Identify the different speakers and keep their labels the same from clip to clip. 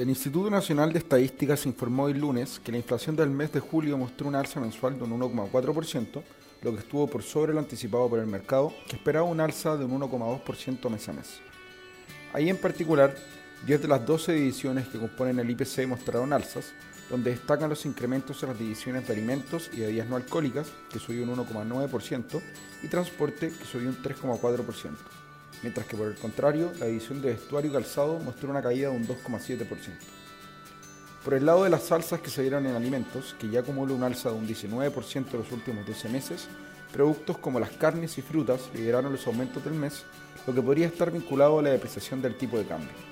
Speaker 1: El Instituto Nacional de Estadísticas informó el lunes que la inflación del mes de julio mostró un alza mensual de un 1,4%, lo que estuvo por sobre lo anticipado por el mercado, que esperaba un alza de un 1,2% mes a mes. Ahí en particular, 10 de las 12 divisiones que componen el IPC mostraron alzas, donde destacan los incrementos en las divisiones de alimentos y bebidas no alcohólicas, que subió un 1,9%, y transporte, que subió un 3,4% mientras que por el contrario, la división de vestuario y calzado mostró una caída de un 2,7%. Por el lado de las salsas que se dieron en alimentos, que ya acumula un alza de un 19% en los últimos 12 meses, productos como las carnes y frutas lideraron los aumentos del mes, lo que podría estar vinculado a la depreciación del tipo de cambio.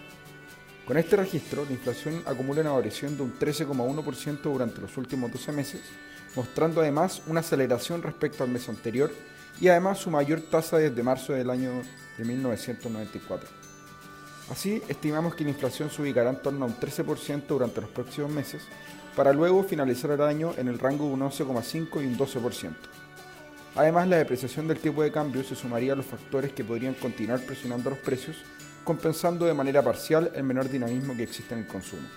Speaker 1: Con este registro, la inflación acumula una variación de un 13,1% durante los últimos 12 meses, mostrando además una aceleración respecto al mes anterior y además su mayor tasa desde marzo del año de 1994. Así, estimamos que la inflación se ubicará en torno a un 13% durante los próximos meses, para luego finalizar el año en el rango de un 11,5 y un 12%. Además, la depreciación del tipo de cambio se sumaría a los factores que podrían continuar presionando los precios, compensando de manera parcial el menor dinamismo que existe en el consumo.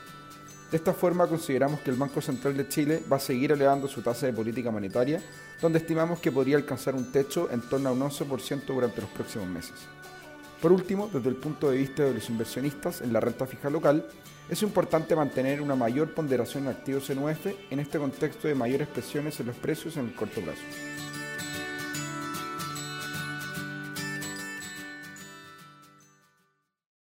Speaker 1: De esta forma, consideramos que el Banco Central de Chile va a seguir elevando su tasa de política monetaria, donde estimamos que podría alcanzar un techo en torno a un 11% durante los próximos meses. Por último, desde el punto de vista de los inversionistas en la renta fija local, es importante mantener una mayor ponderación en activos en UF en este contexto de mayores presiones en los precios en el corto plazo.